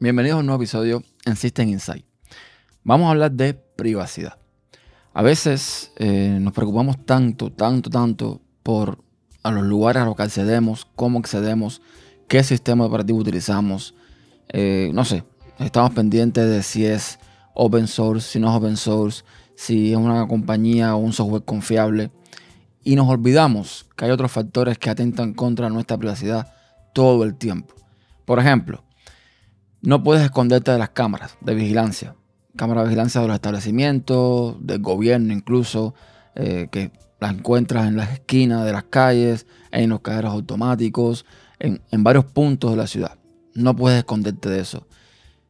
Bienvenidos a un nuevo episodio en System Insight. Vamos a hablar de privacidad. A veces eh, nos preocupamos tanto, tanto, tanto por a los lugares a los que accedemos, cómo accedemos, qué sistema operativo utilizamos. Eh, no sé, estamos pendientes de si es open source, si no es open source, si es una compañía o un software confiable. Y nos olvidamos que hay otros factores que atentan contra nuestra privacidad todo el tiempo. Por ejemplo, no puedes esconderte de las cámaras de vigilancia. Cámaras de vigilancia de los establecimientos, del gobierno incluso, eh, que las encuentras en las esquinas de las calles, en los cajeros automáticos, en, varios puntos de la ciudad. No puedes esconderte de eso.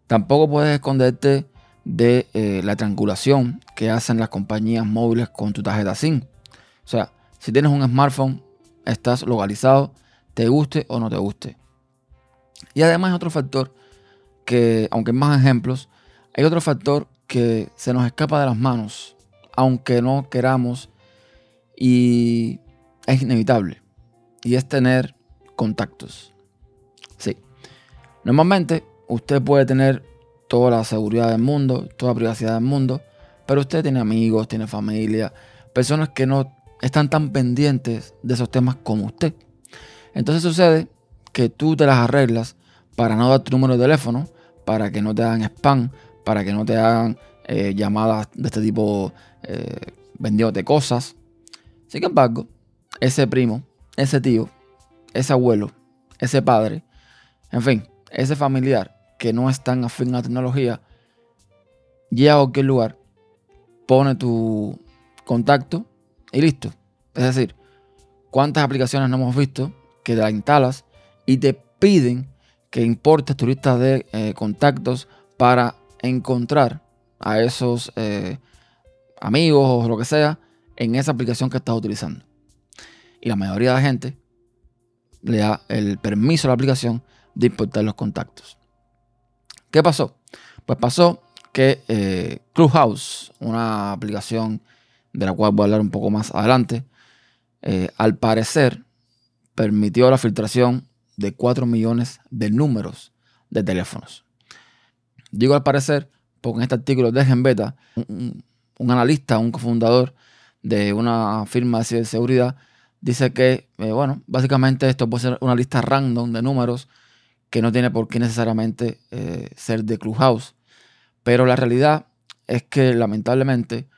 Tampoco puedes esconderte de eh, la triangulación que hacen las compañías móviles con tu tarjeta SIM. O sea, si tienes un smartphone, estás localizado, te guste o no te guste. Y además otro factor que, aunque más ejemplos, hay otro factor que se nos escapa de las manos, aunque no queramos, y es inevitable, y es tener contactos. Sí, normalmente usted puede tener toda la seguridad del mundo, toda la privacidad del mundo, pero usted tiene amigos, tiene familia, personas que no están tan pendientes de esos temas como usted. Entonces sucede que tú te las arreglas para no dar tu número de teléfono, para que no te hagan spam, para que no te hagan eh, llamadas de este tipo eh, vendiéndote cosas. Sin embargo, ese primo, ese tío, ese abuelo, ese padre, en fin, ese familiar que no es tan afín a la tecnología, llega a cualquier lugar, pone tu contacto y listo. Es decir, ¿cuántas aplicaciones no hemos visto que te las instalas y te piden que importes tu lista de eh, contactos para encontrar a esos eh, amigos o lo que sea en esa aplicación que estás utilizando. Y la mayoría de la gente le da el permiso a la aplicación de importar los contactos. ¿Qué pasó? Pues pasó que eh, Clubhouse, una aplicación de la cual voy a hablar un poco más adelante, al parecer permitió la filtración de 4 millones de números de teléfonos. Digo al parecer, porque en este artículo de Genbeta, un, un analista, un cofundador de una firma de seguridad, dice que, eh, bueno, básicamente esto puede ser una lista random de números que no tiene por qué necesariamente eh, ser de Clubhouse. Pero la realidad es que lamentablemente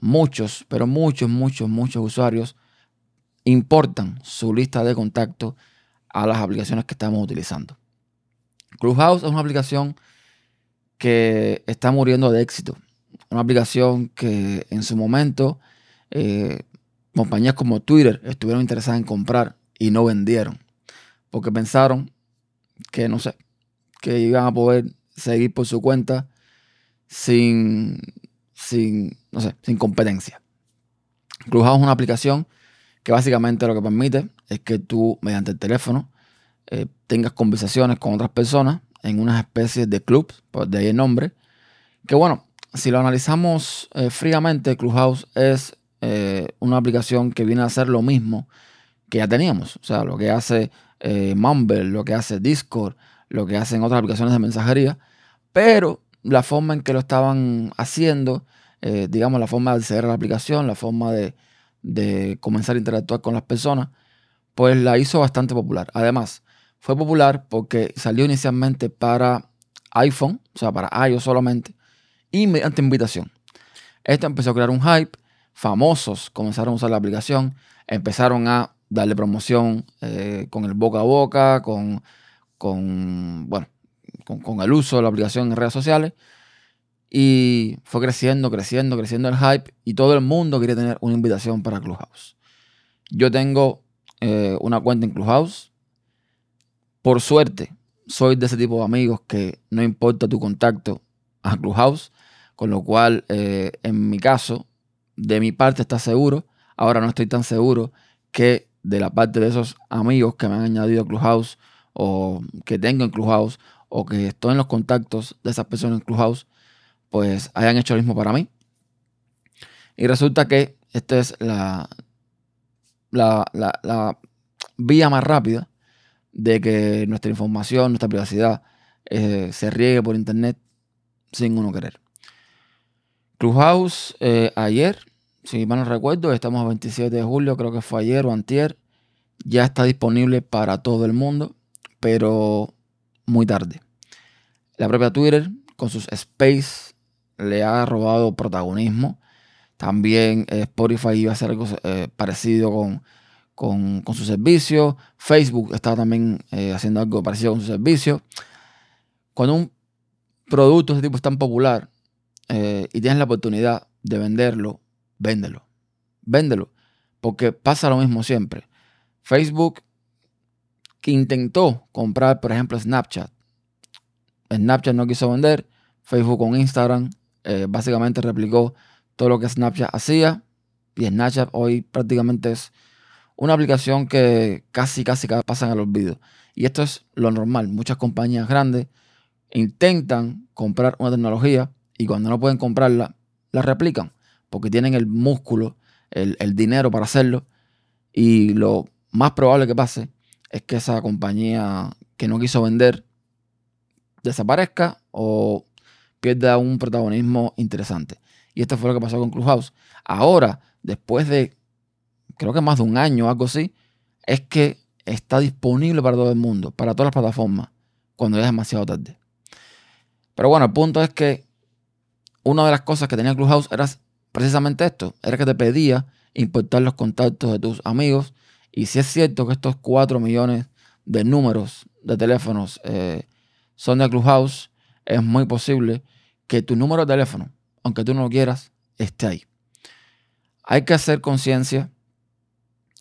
muchos, pero muchos, muchos, muchos usuarios importan su lista de contactos a las aplicaciones que estamos utilizando. Clubhouse es una aplicación que está muriendo de éxito. Una aplicación que en su momento eh, compañías como Twitter estuvieron interesadas en comprar y no vendieron. Porque pensaron que, no sé, que iban a poder seguir por su cuenta sin, sin, no sé, sin competencia. Clubhouse es una aplicación que básicamente lo que permite es que tú, mediante el teléfono, eh, tengas conversaciones con otras personas en unas especies de clubs, pues de ahí el nombre. Que bueno, si lo analizamos eh, fríamente, Clubhouse es eh, una aplicación que viene a hacer lo mismo que ya teníamos. O sea, lo que hace Mumble, lo que hace Discord, lo que hacen otras aplicaciones de mensajería. Pero la forma en que lo estaban haciendo, digamos, la forma de acceder a la aplicación, la forma de, de comenzar a interactuar con las personas, pues la hizo bastante popular. Además, fue popular porque salió inicialmente para iPhone, o sea, para iOS solamente, y mediante invitación. Esto empezó a crear un hype, famosos comenzaron a usar la aplicación, empezaron a darle promoción eh, con el boca a boca, con, con bueno, con, con, el uso de la aplicación en redes sociales. Y fue creciendo, creciendo, creciendo el hype y todo el mundo quería tener una invitación para Clubhouse. Yo tengo eh, una cuenta en Clubhouse. Por suerte, soy de ese tipo de amigos que no importa tu contacto a Clubhouse, con lo cual, eh, en mi caso, de mi parte está seguro. Ahora no estoy tan seguro que de la parte de esos amigos que me han añadido a Clubhouse o que tengo en Clubhouse o que estoy en los contactos de esas personas en Clubhouse, pues hayan hecho lo mismo para mí. Y resulta que esta es la, la, la, vía más rápida de que nuestra información, nuestra privacidad eh, se riegue por internet sin uno querer. Clubhouse, eh, ayer, si mal no recuerdo, estamos a 27 de julio, creo que fue ayer o antier, ya está disponible para todo el mundo, pero muy tarde. La propia Twitter, con sus space, le ha robado protagonismo. También eh, Spotify iba a hacer algo eh, parecido con, con, su servicio. Facebook está también haciendo algo parecido con su servicio. Cuando un producto de este tipo es tan popular, eh, y tienes la oportunidad de venderlo, véndelo. Véndelo. Porque pasa lo mismo siempre. Facebook que intentó comprar, por ejemplo, Snapchat. Snapchat no quiso vender. Facebook con Instagram eh, básicamente replicó todo lo que Snapchat hacía. Y Snapchat hoy prácticamente es una aplicación que casi, casi pasan al olvido. Y esto es lo normal. Muchas compañías grandes intentan comprar una tecnología y cuando no pueden comprarla, la replican porque tienen el músculo, el, dinero para hacerlo y lo más probable que pase es que esa compañía que no quiso vender desaparezca o pierda un protagonismo interesante. Y esto fue lo que pasó con Clubhouse. Ahora, después de, creo que más de un año o algo así, es que está disponible para todo el mundo, para todas las plataformas, cuando ya es demasiado tarde. Pero bueno, el punto es que una de las cosas que tenía Clubhouse era precisamente esto, era que te pedía importar los contactos de tus amigos. Y si es cierto que estos 4 millones de números de teléfonos eh, son de Clubhouse, es muy posible que tu número de teléfono, aunque tú no lo quieras, esté ahí. Hay que hacer conciencia.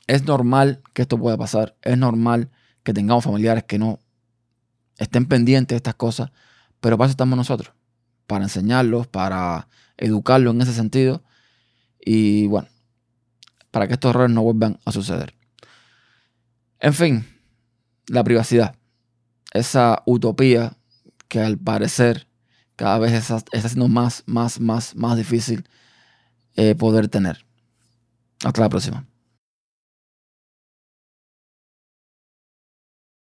Es normal que esto pueda pasar. Es normal que tengamos familiares que no estén pendientes de estas cosas. Pero para eso estamos nosotros para enseñarlos, para educarlos en ese sentido y bueno, para que estos errores no vuelvan a suceder. En fin, la privacidad, esa utopía que al parecer cada vez está, siendo más, más, más, más difícil eh, poder tener. Hasta la próxima.